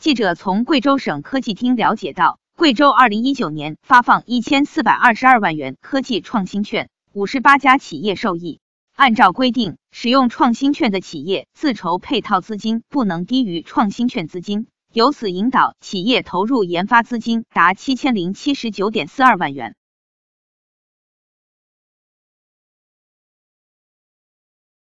记者从贵州省科技厅了解到贵州二零一九年发放一千四百二十二万元科技创新券五十八家企业受益。按照规定使用创新券的企业自筹配套资金不能低于创新券资金由此引导企业投入研发资金达七千零七十九点四二万元。